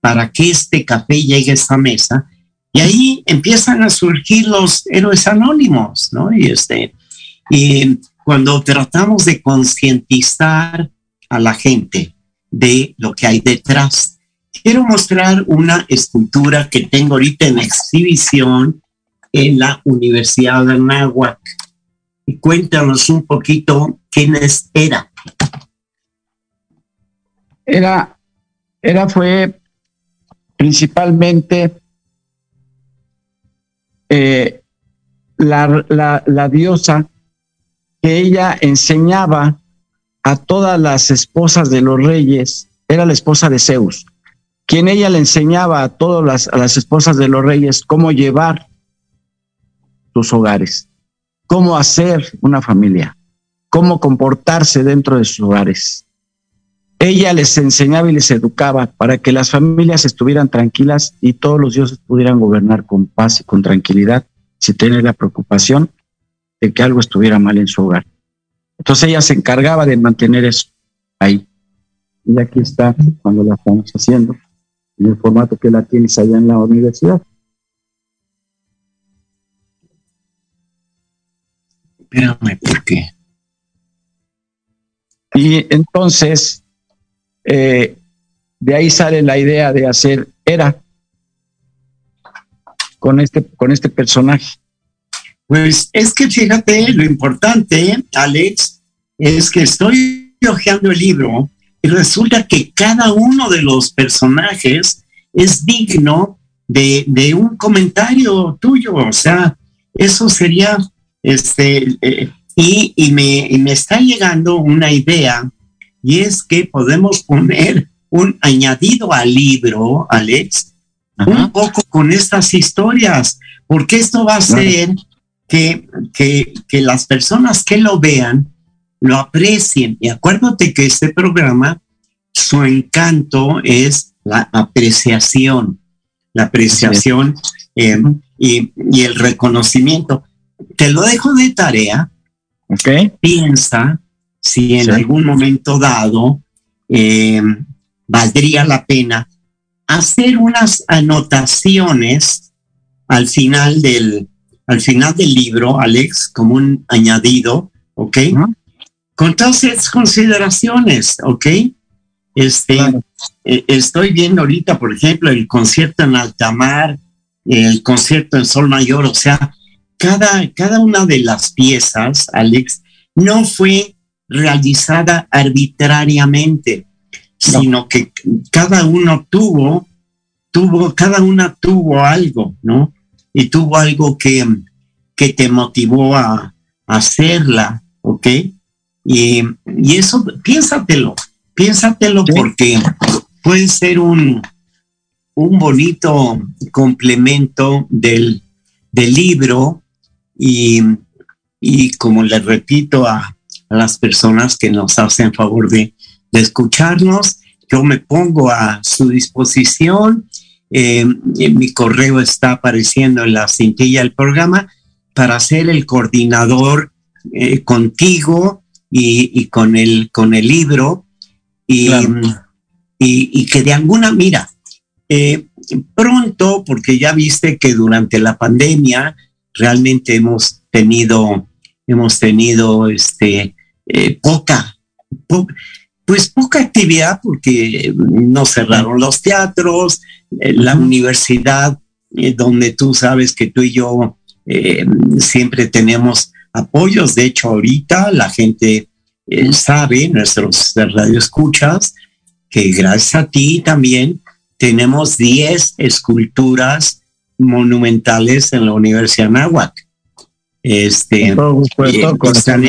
para que este café llegue a esta mesa? Y ahí empiezan a surgir los héroes anónimos, ¿no? Y este, y cuando tratamos de concientizar a la gente de lo que hay detrás quiero mostrar una escultura que tengo ahorita en exhibición en la Universidad de Anáhuac. Y cuéntanos un poquito quiénes era. Era, era, fue principalmente eh, la, la, diosa que ella enseñaba a todas las esposas de los reyes, era la esposa de Zeus quien ella le enseñaba a todas las, las esposas de los reyes cómo llevar sus hogares, cómo hacer una familia. cómo comportarse dentro de sus hogares. Ella les enseñaba y les educaba para que las familias estuvieran tranquilas y todos los dioses pudieran gobernar con paz y con tranquilidad, sin tener la preocupación de que algo estuviera mal en su hogar. Entonces ella se encargaba de mantener eso ahí. Y aquí está cuando la estamos haciendo, en el formato que la tienes allá en la universidad. Espérame, ¿por qué? Y entonces, eh, de ahí sale la idea de hacer era con este, con este personaje. Pues es que fíjate, lo importante, Alex, es que estoy hojeando el libro y resulta que cada uno de los personajes es digno de, un comentario tuyo. O sea, eso sería, este, eh, y, y, me, y me está llegando una idea, y es que podemos poner un añadido al libro, Alex, Ajá. un poco con estas historias, porque esto va a ser que, que, que las personas que lo vean lo aprecien. Y acuérdate que este programa, su encanto es la apreciación, la apreciación eh, y, y, el reconocimiento. Te lo dejo de tarea. Okay. Piensa si en sí. algún momento dado eh, valdría la pena hacer unas anotaciones al final del, al final del libro, Alex, como un añadido, ¿ok? Uh -huh. Con todas esas consideraciones, ¿ok? Este, claro. eh, estoy viendo ahorita, por ejemplo, el concierto en alta mar, el concierto en sol mayor, o sea, cada, cada una de las piezas, Alex, no fue realizada arbitrariamente, no. sino que cada uno tuvo, tuvo, cada una tuvo algo, ¿no? Y tuvo algo que, que te motivó a, a hacerla, ¿ok? Y, y, eso, piénsatelo, piénsatelo sí. porque puede ser un, un bonito complemento del, del libro y, y como le repito a, a, las personas que nos hacen favor de, de escucharnos, yo me pongo a su disposición. Eh, mi correo está apareciendo en la cintilla del programa para ser el coordinador eh, contigo y, y, con, el, con el libro y, claro. y, y que de alguna, mira, eh, pronto, porque ya viste que durante la pandemia realmente hemos tenido, hemos tenido este, eh, poca, po pues poca actividad porque no cerraron los teatros, eh, la universidad, eh, donde tú sabes que tú y yo siempre tenemos apoyos. De hecho, ahorita la gente sabe, nuestros radioescuchas, que gracias a ti también tenemos 10 esculturas monumentales en la Universidad Nahuac. Este, supuesto, eh, están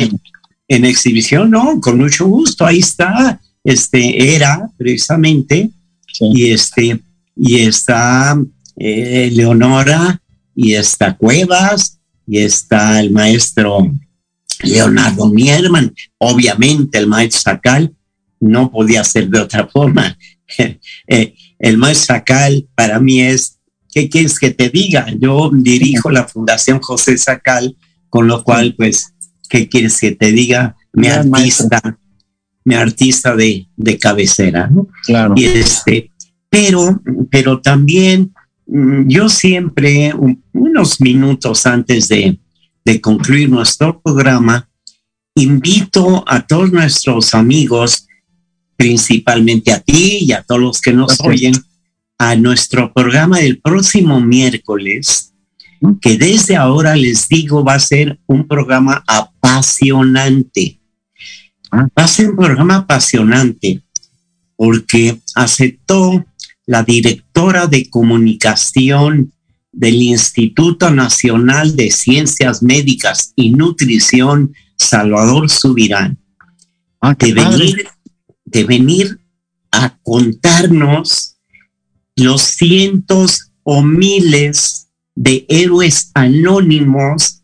en, exhibición, no, con mucho gusto, ahí está, este, era precisamente, sí. y este, y está eh, Leonora, y está Cuevas, y está el maestro Leonardo Mierman, obviamente el maestro Sacal no podía ser de otra forma. Eh, el maestro Sacal para mí es ¿qué quieres que te diga? Yo dirijo la Fundación José Sacal, con lo cual, pues, ¿qué quieres que te diga? Mi artista, maestro. mi artista de, de cabecera, ¿no? Claro. Y este, pero, pero también mm, yo siempre, un- unos minutos antes de, de concluir nuestro programa, invito a todos nuestros amigos, principalmente a ti y a todos los que nos oyen, a nuestro programa del próximo miércoles, que desde ahora les digo va a ser un programa apasionante. Ah. Va a ser un programa apasionante porque aceptó la directora de comunicación del Instituto Nacional de Ciencias Médicas y Nutrición, Salvador Subirán, Ah, de venir, de venir a contarnos los cientos o miles de héroes anónimos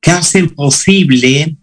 que hacen posible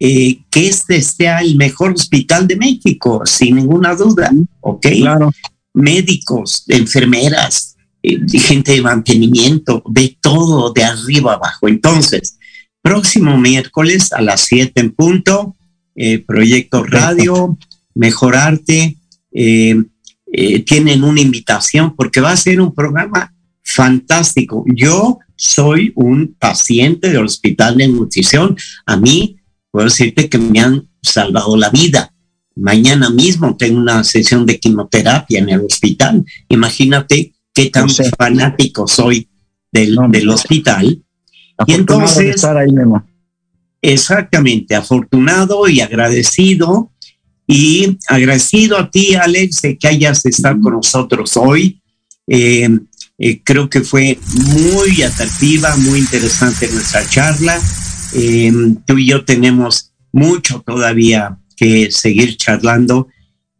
eh, que este sea el mejor hospital de México, sin ninguna duda, ¿ok? Claro. Médicos, enfermeras, eh, gente de mantenimiento, de todo, de arriba abajo. Entonces, próximo miércoles a las 7 en punto, eh, Proyecto Radio, Mejorarte, tienen una invitación porque va a ser un programa fantástico. Yo soy un paciente del Hospital de Nutrición. A mí, puedo decirte que me han salvado la vida. Mañana mismo tengo una sesión de quimioterapia en el hospital. Imagínate qué tan fanático soy del, No, del no. hospital. Y de entonces- estar ahí, Memo. Exactamente, afortunado y agradecido. Y agradecido a ti, Alex, de que hayas estado con nosotros hoy. Eh, eh, creo que fue muy atractiva, muy interesante nuestra charla. Eh, tú y yo tenemos mucho todavía que seguir charlando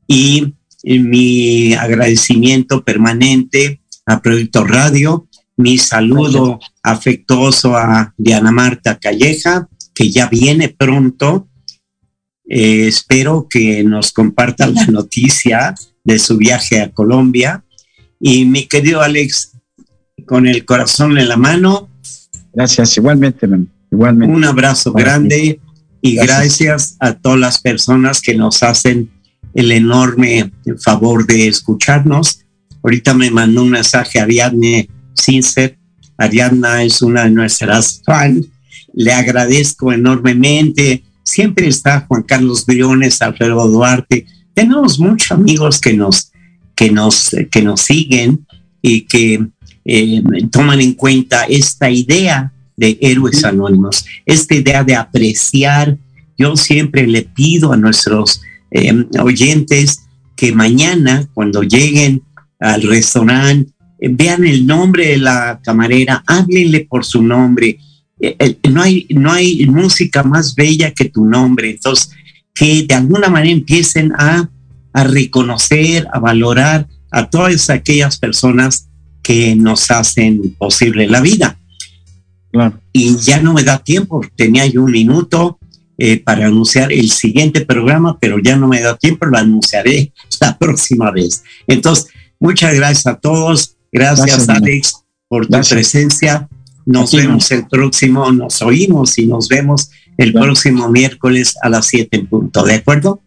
y eh, mi agradecimiento permanente a Proyecto Radio, mi saludo afectuoso a Diana Marta Calleja, que ya viene pronto. Eh, espero que nos comparta la noticia de su viaje a Colombia. Y mi querido Alex, con el corazón en la mano, Gracias, igualmente, Memo. Igualmente. un abrazo Para ti. grande y Gracias. gracias a todas las personas que nos hacen el enorme favor de escucharnos. Ahorita me mandó un mensaje Ariadne Sincer. Ariadna es una de nuestras fans. Le agradezco enormemente. Siempre está Juan Carlos Briones, Alfredo Duarte. Tenemos muchos amigos que nos, que nos, que nos siguen y que eh, toman en cuenta esta idea de héroes anónimos, esta idea de apreciar. Yo siempre le pido a nuestros eh, oyentes que mañana, cuando lleguen al restaurante, eh, vean el nombre de la camarera, háblenle por su nombre. Eh, eh, no, hay, no hay música más bella que tu nombre. Entonces, que de alguna manera empiecen a, a reconocer, a valorar a todas aquellas personas que nos hacen posible la vida Claro. y ya no me da tiempo. Tenía yo un minuto eh, para anunciar el siguiente programa, pero ya no me da tiempo, lo anunciaré la próxima vez. Entonces, muchas gracias a todos. Gracias, Gracias, Alex, por tu Gracias. presencia. Nos vemos el próximo, nos oímos y nos vemos el Claro. próximo miércoles a las 7 en punto. ¿De acuerdo?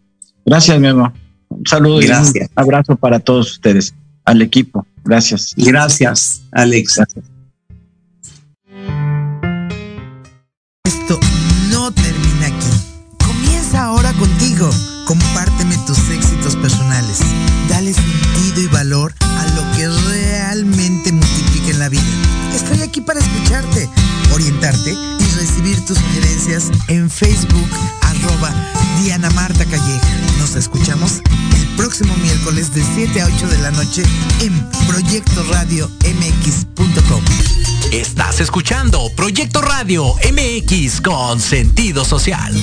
Gracias, Memo. Un saludo Gracias. y un abrazo para todos ustedes, al equipo. Gracias. Gracias, Alex. Gracias. Esto no termina aquí. Comienza ahora contigo. Compárteme tus éxitos personales. Dale sentido y valor a lo que realmente multiplica en la vida. Estoy aquí para escucharte, orientarte y recibir tus sugerencias en Facebook, arroba Diana Marta Calleja. Nos escuchamos próximo miércoles de 7 a 8 de la noche en Proyecto Radio MX.com. Estás escuchando Proyecto Radio MX con sentido social.